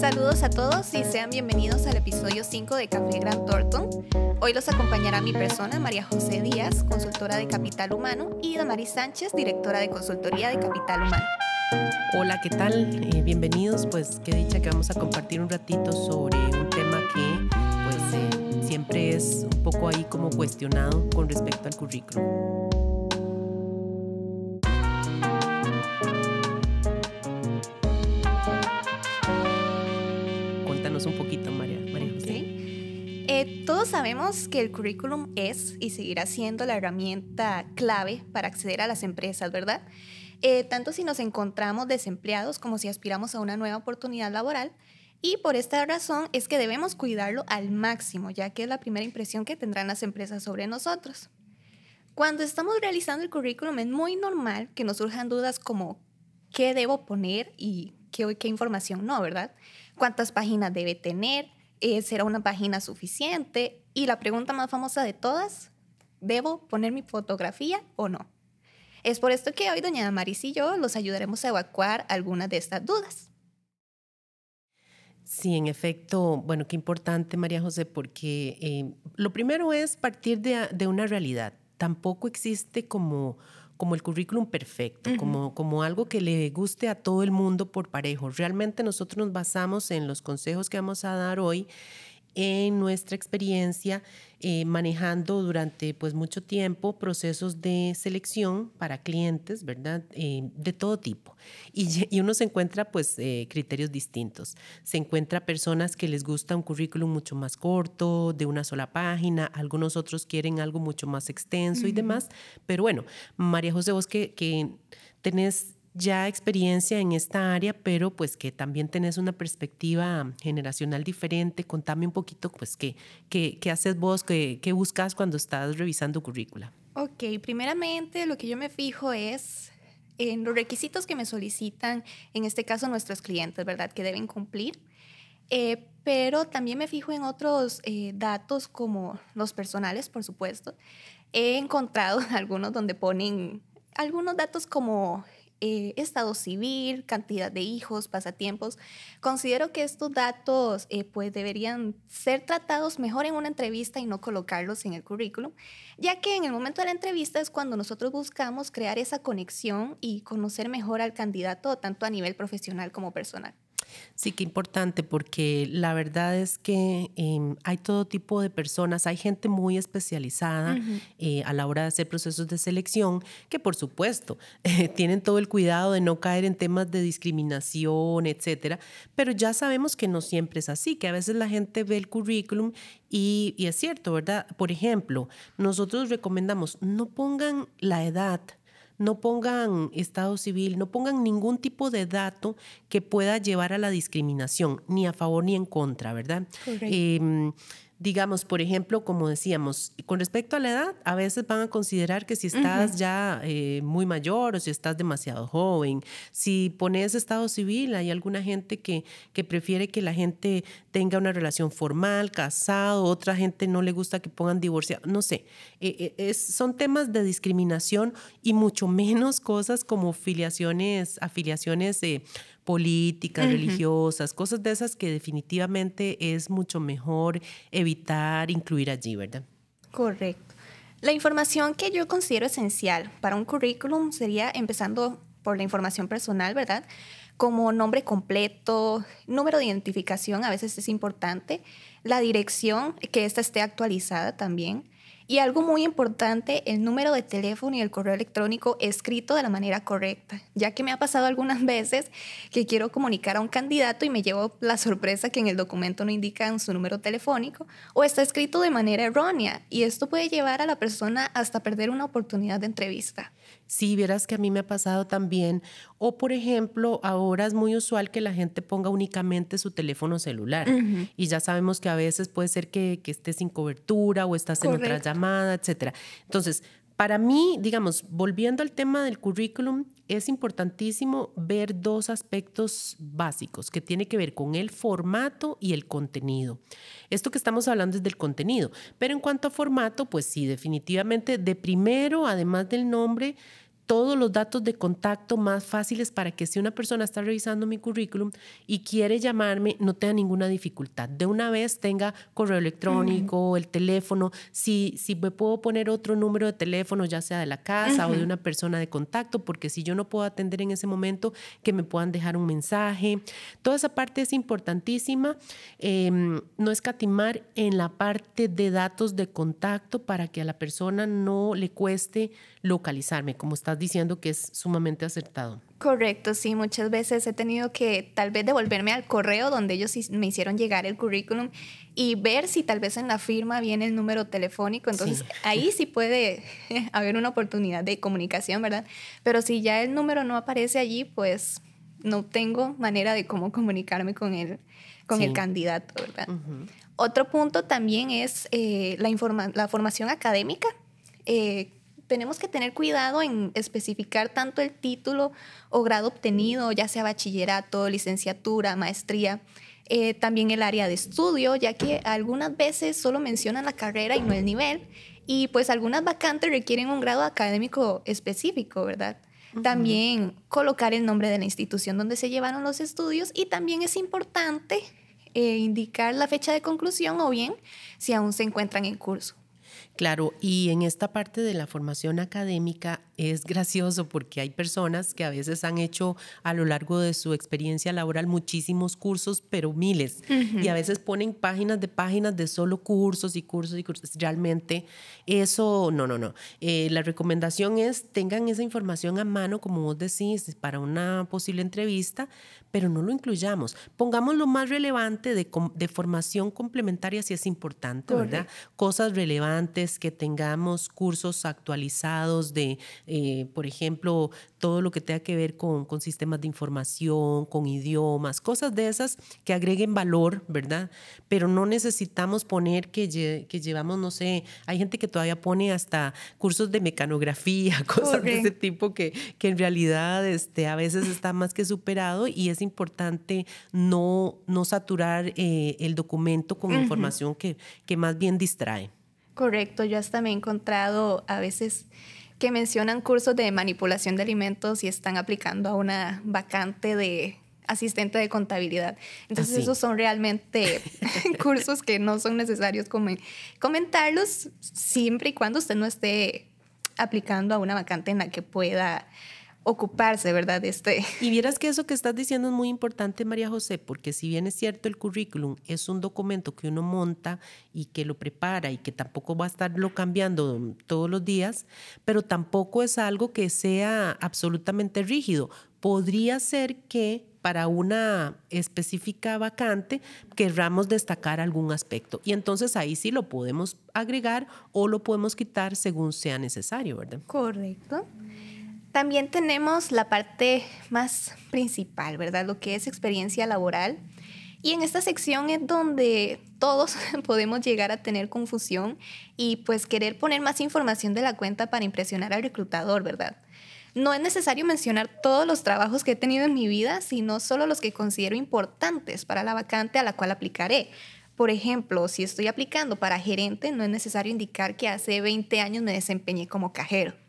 Saludos a todos y sean bienvenidos al episodio 5 de Café Gran Thornton. Hoy los acompañará mi persona, María José Díaz, consultora de Capital Humano, y Damaris Sánchez, directora de consultoría de Capital Humano. Hola, ¿qué tal? Eh, bienvenidos. Pues qué dicha que vamos a compartir un ratito sobre un tema que pues eh, siempre es un poco ahí como cuestionado con respecto al currículum. Todos sabemos que el currículum es y seguirá siendo la herramienta clave para acceder a las empresas, ¿verdad? Eh, tanto si nos encontramos desempleados como si aspiramos a una nueva oportunidad laboral. Y por esta razón es que debemos cuidarlo al máximo, ya que es la primera impresión que tendrán las empresas sobre nosotros. Cuando estamos realizando el currículum es muy normal que nos surjan dudas como qué debo poner y qué, qué información no, ¿verdad? ¿Cuántas páginas debe tener? Eh, ¿Será una página suficiente? Y la pregunta más famosa de todas, ¿debo poner mi fotografía o no? Es por esto que hoy doña Damaris y yo los ayudaremos a evacuar algunas de estas dudas. Sí, en efecto, bueno, qué importante María José, porque eh, lo primero es partir de, de una realidad. Tampoco existe como como el currículum perfecto, como, como algo que le guste a todo el mundo por parejo. Realmente nosotros nos basamos en los consejos que vamos a dar hoy en nuestra experiencia eh, manejando durante pues mucho tiempo procesos de selección para clientes, ¿verdad? Eh, de todo tipo. Y, uno se encuentra pues eh, criterios distintos. Se encuentra personas que les gusta un currículum mucho más corto, de una sola página, algunos otros quieren algo mucho más extenso y demás. Pero bueno, María José, vos que, que tenés ya experiencia en esta área, pero pues que también tenés una perspectiva generacional diferente. Contame un poquito, pues, qué, qué, qué haces vos, qué, qué buscas cuando estás revisando currícula. Ok, primeramente lo que yo me fijo es en los requisitos que me solicitan, en este caso nuestros clientes, ¿verdad? Que deben cumplir. Eh, pero también me fijo en otros eh, datos como los personales, por supuesto. He encontrado algunos donde ponen algunos datos como eh, estado civil, cantidad de hijos, pasatiempos. Considero que estos datos eh, pues deberían ser tratados mejor en una entrevista y no colocarlos en el currículum, ya que en el momento de la entrevista es cuando nosotros buscamos crear esa conexión y conocer mejor al candidato tanto a nivel profesional como personal. Sí, qué importante, porque la verdad es que em, hay todo tipo de personas, hay gente muy especializada eh, a la hora de hacer procesos de selección, que por supuesto eh, tienen todo el cuidado de no caer en temas de discriminación, etcétera, pero ya sabemos que no siempre es así, que a veces la gente ve el currículum y, y es cierto, ¿verdad? Por ejemplo, nosotros recomendamos no pongan la edad no pongan estado civil, no pongan ningún tipo de dato que pueda llevar a la discriminación, ni a favor ni en contra, ¿verdad? Em, digamos, por ejemplo, como decíamos, con respecto a la edad, a veces van a considerar que si estás ya eh, muy mayor o si estás demasiado joven, si pones estado civil, hay alguna gente que, que prefiere que la gente tenga una relación formal, casado, otra gente no le gusta que pongan divorciado, no sé, eh, eh, son temas de discriminación y mucho menos cosas como filiaciones, afiliaciones políticas, religiosas, cosas de esas que definitivamente es mucho mejor evitar incluir allí, ¿verdad? Correcto. La información que yo considero esencial para un currículum sería empezando por la información personal, ¿verdad? Como nombre completo, número de identificación, a veces es importante, la dirección, que ésta esté actualizada también, y algo muy importante, el número de teléfono y el correo electrónico escrito de la manera correcta, ya que me ha pasado algunas veces que quiero comunicar a un candidato y me llevo la sorpresa que en el documento no indican su número telefónico o está escrito de manera errónea y esto puede llevar a la persona hasta perder una oportunidad de entrevista. Sí, verás que a mí me ha pasado también. O, por ejemplo, ahora es muy usual que la gente ponga únicamente su teléfono celular. Y ya sabemos que a veces puede ser que, que estés sin cobertura o estás en otra llamada, etc. Entonces, para mí, digamos, volviendo al tema del currículum, es importantísimo ver dos aspectos básicos que tiene que ver con el formato y el contenido. Esto que estamos hablando es del contenido, pero en cuanto a formato, pues sí, definitivamente de primero, además del nombre, todos los datos de contacto más fáciles para que si una persona está revisando mi currículum y quiere llamarme, no tenga ninguna dificultad. De una vez tenga correo electrónico, el teléfono, si, si me puedo poner otro número de teléfono, ya sea de la casa o de una persona de contacto, porque si yo no puedo atender en ese momento, que me puedan dejar un mensaje. Toda esa parte es importantísima. Em, no escatimar en la parte de datos de contacto para que a la persona no le cueste localizarme, como estás diciendo que es sumamente acertado. Correcto, sí, muchas veces he tenido que tal vez devolverme al correo donde ellos me hicieron llegar el currículum y ver si tal vez en la firma viene el número telefónico, entonces ahí sí puede haber una oportunidad de comunicación, ¿verdad? Pero si ya el número no aparece allí, pues no tengo manera de cómo comunicarme con el, con el candidato, ¿verdad? Otro punto también es eh, la, la formación académica. Eh, tenemos que tener cuidado en especificar tanto el título o grado obtenido, ya sea bachillerato, licenciatura, maestría, eh, también el área de estudio, ya que algunas veces solo mencionan la carrera y no el nivel, y pues algunas vacantes requieren un grado académico específico, ¿verdad? También colocar el nombre de la institución donde se llevaron los estudios y también es importante eh, indicar la fecha de conclusión o bien si aún se encuentran en curso. Claro, y en esta parte de la formación académica es gracioso porque hay personas que a veces han hecho a lo largo de su experiencia laboral muchísimos cursos, pero miles, y a veces ponen páginas de páginas de solo cursos y cursos y cursos. Realmente eso, no, no, no. Eh, la recomendación es tengan esa información a mano, como vos decís, para una posible entrevista, pero no lo incluyamos. Pongamos lo más relevante de, de formación complementaria si es importante, ¿verdad? Cosas relevantes, que tengamos cursos actualizados de, eh, por ejemplo, todo lo que tenga que ver con, con, sistemas de información, con idiomas, cosas de esas que agreguen valor, ¿verdad? Pero no necesitamos poner que, que llevamos, no sé, hay gente que todavía pone hasta cursos de mecanografía, cosas de ese tipo que, que en realidad este, a veces está más que superado y es importante no, no saturar eh, el documento con información que, que más bien distrae. Correcto, yo hasta me he encontrado a veces que mencionan cursos de manipulación de alimentos y están aplicando a una vacante de asistente de contabilidad. Entonces esos son realmente cursos que no son necesarios comentarlos siempre y cuando usted no esté aplicando a una vacante en la que pueda ocuparse, ¿verdad? Este. Y vieras que eso que estás diciendo es muy importante, María José, porque si bien es cierto el currículum es un documento que uno monta y que lo prepara y que tampoco va a estarlo cambiando todos los días, pero tampoco es algo que sea absolutamente rígido. Podría ser que para una específica vacante querramos destacar algún aspecto. Y entonces ahí sí lo podemos agregar o lo podemos quitar según sea necesario, ¿verdad? Correcto. También tenemos la parte más principal, ¿verdad? Lo que es experiencia laboral. Y en esta sección es donde todos podemos llegar a tener confusión y pues querer poner más información de la cuenta para impresionar al reclutador, ¿verdad? No es necesario mencionar todos los trabajos que he tenido en mi vida, sino solo los que considero importantes para la vacante a la cual aplicaré. Por ejemplo, si estoy aplicando para gerente, no es necesario indicar que hace 20 años me desempeñé como cajero.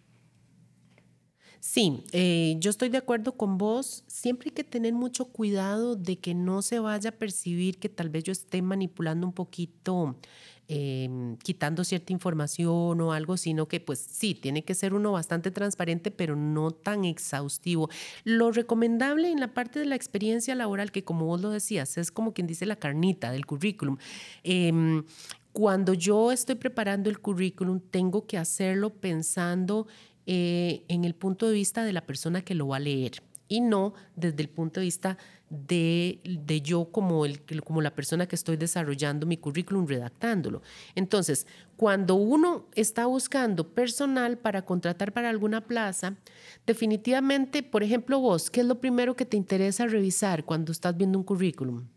Sí, eh, yo estoy de acuerdo con vos. Siempre hay que tener mucho cuidado de que no se vaya a percibir que tal vez yo esté manipulando un poquito, em, quitando cierta información o algo, sino que pues sí, tiene que ser uno bastante transparente, pero no tan exhaustivo. Lo recomendable en la parte de la experiencia laboral, que como vos lo decías, es como quien dice la carnita del currículum. Em, cuando yo estoy preparando el currículum, tengo que hacerlo pensando eh, en el punto de vista de la persona que lo va a leer y no desde el punto de vista de, de, yo como, el, como la persona que estoy desarrollando mi currículum, redactándolo. Entonces, cuando uno está buscando personal para contratar para alguna plaza, definitivamente, por ejemplo, vos, ¿qué es lo primero que te interesa revisar cuando estás viendo un currículum?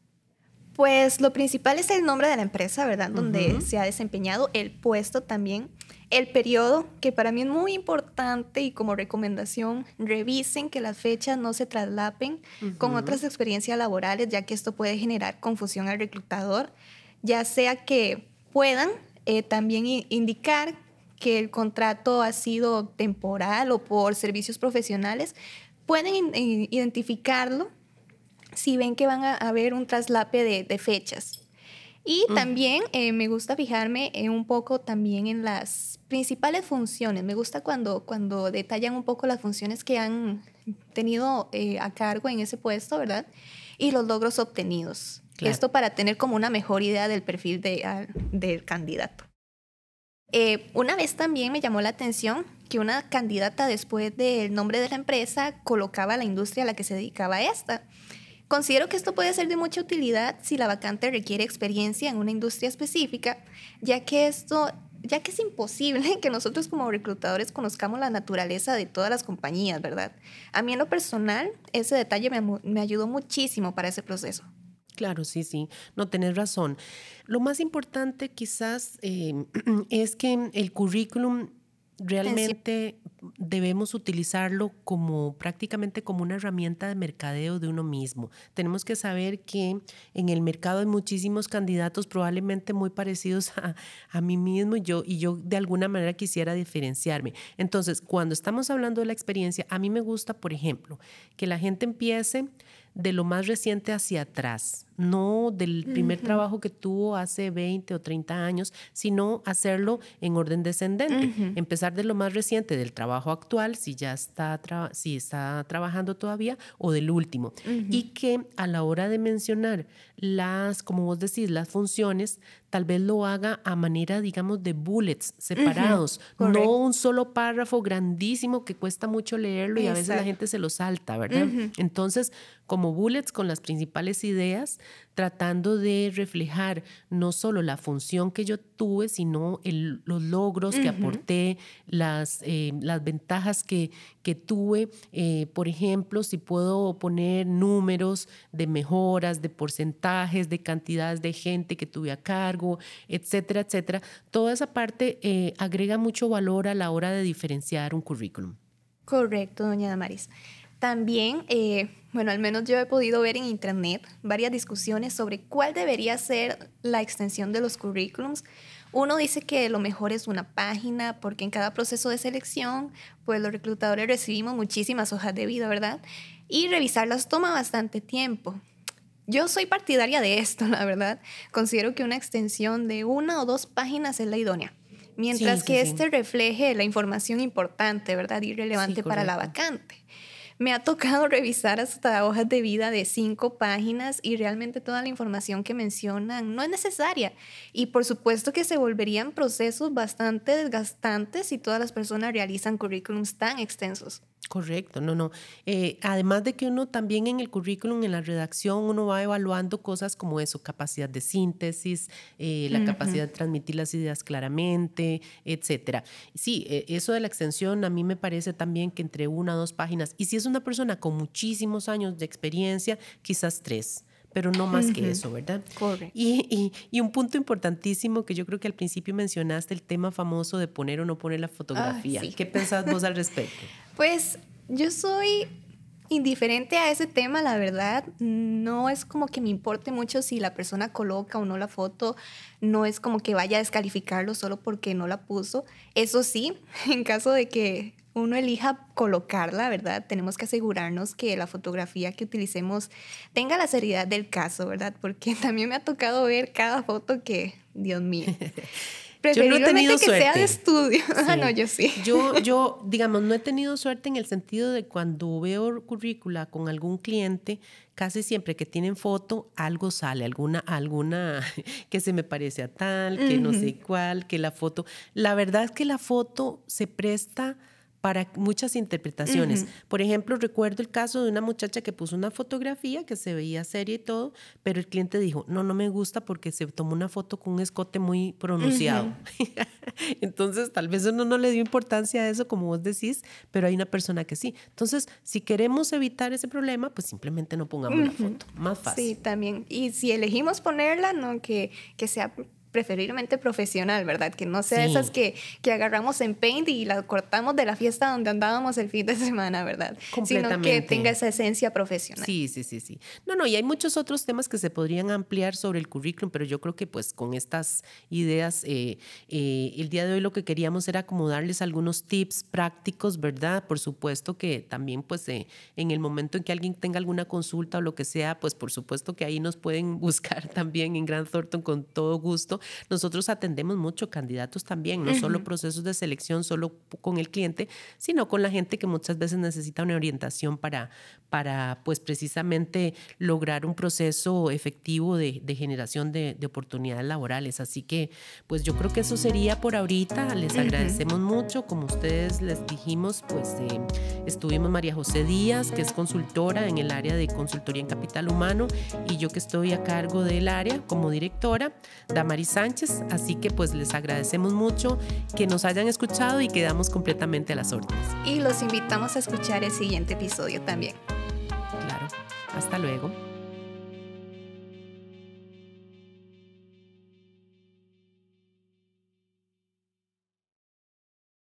Pues lo principal es el nombre de la empresa, ¿verdad? Donde se ha desempeñado, el puesto también, el periodo, que para mí es muy importante y como recomendación, revisen que las fechas no se traslapen con otras experiencias laborales, ya que esto puede generar confusión al reclutador, ya sea que puedan eh, también indicar que el contrato ha sido temporal o por servicios profesionales, pueden identificarlo si ven que van a haber un traslape de, fechas. Y también eh, me gusta fijarme un poco también en las principales funciones. Me gusta cuando, cuando detallan un poco las funciones que han tenido eh, a cargo en ese puesto, ¿verdad? Y los logros obtenidos. Esto para tener como una mejor idea del perfil de, del candidato. Eh, una vez también me llamó la atención que una candidata después del nombre de la empresa colocaba la industria a la que se dedicaba esta. Considero que esto puede ser de mucha utilidad si la vacante requiere experiencia en una industria específica, ya que esto ya que es imposible que nosotros como reclutadores conozcamos la naturaleza de todas las compañías, ¿verdad? A mí en lo personal, ese detalle me, me ayudó muchísimo para ese proceso. Claro, sí, sí, no tenés razón. Lo más importante quizás eh, es que el currículum realmente debemos utilizarlo como prácticamente como una herramienta de mercadeo de uno mismo. Tenemos que saber que en el mercado hay muchísimos candidatos probablemente muy parecidos a, a mí mismo y yo, y yo de alguna manera quisiera diferenciarme. Entonces, cuando estamos hablando de la experiencia, a mí me gusta, por ejemplo, que la gente empiece de lo más reciente hacia atrás, no del primer trabajo que tuvo hace 20 o 30 años, sino hacerlo en orden descendente. Empezar de lo más reciente, del trabajo actual, si ya está, si está trabajando todavía, o del último. Y que a la hora de mencionar las, como vos decís, las funciones, tal vez lo haga a manera, digamos, de bullets separados, no un solo párrafo grandísimo que cuesta mucho leerlo y a veces la gente se lo salta, ¿verdad? Entonces, como bullets con las principales ideas, tratando de reflejar no solo la función que yo tuve, sino los logros que aporté, las, eh, las ventajas que, que tuve. Eh, por ejemplo, si puedo poner números de mejoras, de porcentajes, de cantidades de gente que tuve a cargo, etcétera, etcétera. Toda esa parte eh, agrega mucho valor a la hora de diferenciar un currículum. Correcto, doña Damaris. También, eh, bueno, al menos yo he podido ver en internet varias discusiones sobre cuál debería ser la extensión de los currículums. Uno dice que lo mejor es una página porque en cada proceso de selección, pues los reclutadores recibimos muchísimas hojas de vida, ¿verdad? Y revisarlas toma bastante tiempo. Yo soy partidaria de esto, la verdad. Considero que una extensión de una o dos páginas es la idónea mientras que este refleje la información importante, ¿verdad? Y relevante para la vacante. Me ha tocado revisar hasta hojas de vida de cinco páginas y realmente toda la información que mencionan no es necesaria. Y por supuesto que se volverían procesos bastante desgastantes si todas las personas realizan currículums tan extensos. Correcto, no, no. Eh, además de que uno también en el currículum, en la redacción, uno va evaluando cosas como eso, capacidad de síntesis, eh, la capacidad de transmitir las ideas claramente, etcétera. Sí, eh, eso de la extensión a mí me parece también que entre una o dos páginas, y si es una persona con muchísimos años de experiencia, quizás tres pero no más que eso, ¿verdad? Correcto. Y, y, un punto importantísimo que yo creo que al principio mencionaste, el tema famoso de poner o no poner la fotografía. ¿Qué pensás vos al respecto? Pues yo soy indiferente a ese tema, la verdad. No es como que me importe mucho si la persona coloca o no la foto. No es como que vaya a descalificarlo solo porque no la puso. Eso sí, en caso de que uno elija colocarla, ¿verdad? Tenemos que asegurarnos que la fotografía que utilicemos tenga la seriedad del caso, ¿verdad? Porque también me ha tocado ver cada foto que, Dios mío. yo no he tenido que suerte. sea de estudio. Ah, no, yo sí. Yo, yo, digamos, no he tenido suerte en el sentido de cuando veo currícula con algún cliente, casi siempre que tienen foto, algo sale, alguna, alguna que se me parece a tal, que no sé cuál, que la foto. La verdad es que la foto se presta para muchas interpretaciones. Por ejemplo, recuerdo el caso de una muchacha que puso una fotografía que se veía seria y todo, pero el cliente dijo, no, no me gusta porque se tomó una foto con un escote muy pronunciado. Entonces, tal vez uno no le dio importancia a eso, como vos decís, pero hay una persona que sí. Entonces, si queremos evitar ese problema, pues simplemente no pongamos la foto. Más fácil. Sí, también. Y si elegimos ponerla, no que, que sea preferiblemente profesional, ¿verdad? Que no sea esas que, que agarramos en Paint y la cortamos de la fiesta donde andábamos el fin de semana, ¿verdad? Sino que tenga esa esencia profesional. Sí, sí, sí, sí. No, no, y hay muchos otros temas que se podrían ampliar sobre el currículum, pero yo creo que pues con estas ideas, eh, eh, el día de hoy lo que queríamos era como darles algunos tips prácticos, ¿verdad? Por supuesto que también pues eh, en el momento en que alguien tenga alguna consulta o lo que sea, pues por supuesto que ahí nos pueden buscar también en Grand Thornton con todo gusto nosotros atendemos mucho candidatos también, no solo procesos de selección, solo con el cliente, sino con la gente que muchas veces necesita una orientación para, para pues precisamente lograr un proceso efectivo de, generación de, oportunidades laborales. Así que pues yo creo que eso sería por ahorita. Les agradecemos mucho. Como ustedes les dijimos, pues eh, estuvimos María José Díaz, que es consultora en el área de consultoría en capital humano, y yo que estoy a cargo del área como directora, Damaris Sánchez. Así que pues les agradecemos mucho que nos hayan escuchado y quedamos completamente a las órdenes. Y los invitamos a escuchar el siguiente episodio también. Claro. Hasta luego.